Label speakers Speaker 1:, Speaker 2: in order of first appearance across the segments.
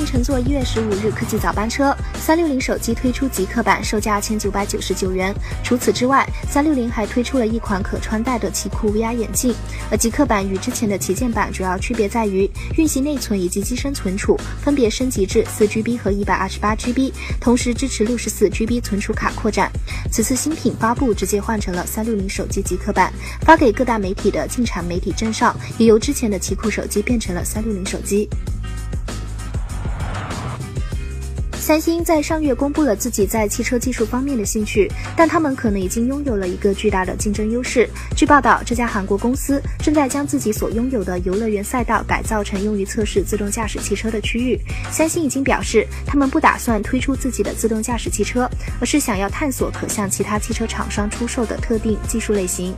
Speaker 1: 并乘坐一月十五日科技早班车，三六零手机推出极客版，售价千九百九十九元。除此之外，三六零还推出了一款可穿戴的奇酷 VR 眼镜。而极客版与之前的旗舰版主要区别在于，运行内存以及机身存储分别升级至四 GB 和一百二十八 GB，同时支持六十四 GB 存储卡扩展。此次新品发布直接换成了三六零手机极客版，发给各大媒体的进场媒体证上也由之前的奇酷手机变成了三六零手机。三星在上月公布了自己在汽车技术方面的兴趣，但他们可能已经拥有了一个巨大的竞争优势。据报道，这家韩国公司正在将自己所拥有的游乐园赛道改造成用于测试自动驾驶汽车的区域。三星已经表示，他们不打算推出自己的自动驾驶汽车，而是想要探索可向其他汽车厂商出售的特定技术类型。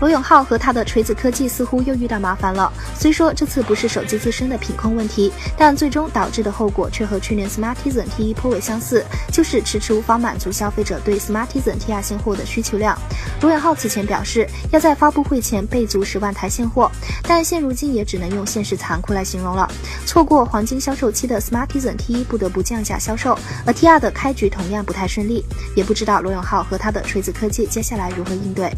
Speaker 1: 罗永浩和他的锤子科技似乎又遇到麻烦了。虽说这次不是手机自身的品控问题，但最终导致的后果却和去年 Smartisan T1 颇为相似，就是迟迟无法满足消费者对 Smartisan T2 现货的需求量。罗永浩此前表示要在发布会前备足十万台现货，但现如今也只能用现实残酷来形容了。错过黄金销售期的 Smartisan T1 不得不降价销售，而 T2 的开局同样不太顺利，也不知道罗永浩和他的锤子科技接下来如何应对。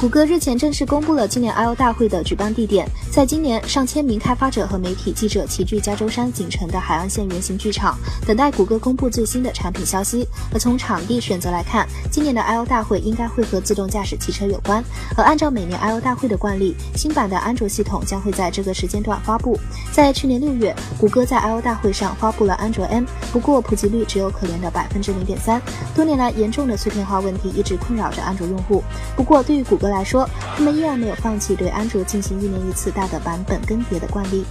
Speaker 1: 谷歌日前正式公布了今年 I/O 大会的举办地点，在今年，上千名开发者和媒体记者齐聚加州山景城的海岸线圆形剧场，等待谷歌公布最新的产品消息。而从场地选择来看，今年的 I/O 大会应该会和自动驾驶汽车有关。而按照每年 I/O 大会的惯例，新版的安卓系统将会在这个时间段发布。在去年六月，谷歌在 I/O 大会上发布了安卓 M，不过普及率只有可怜的百分之零点三。多年来，严重的碎片化问题一直困扰着安卓用户。不过，对于谷歌来说，他们依然没有放弃对安卓进行一年一次大的版本更迭的惯例。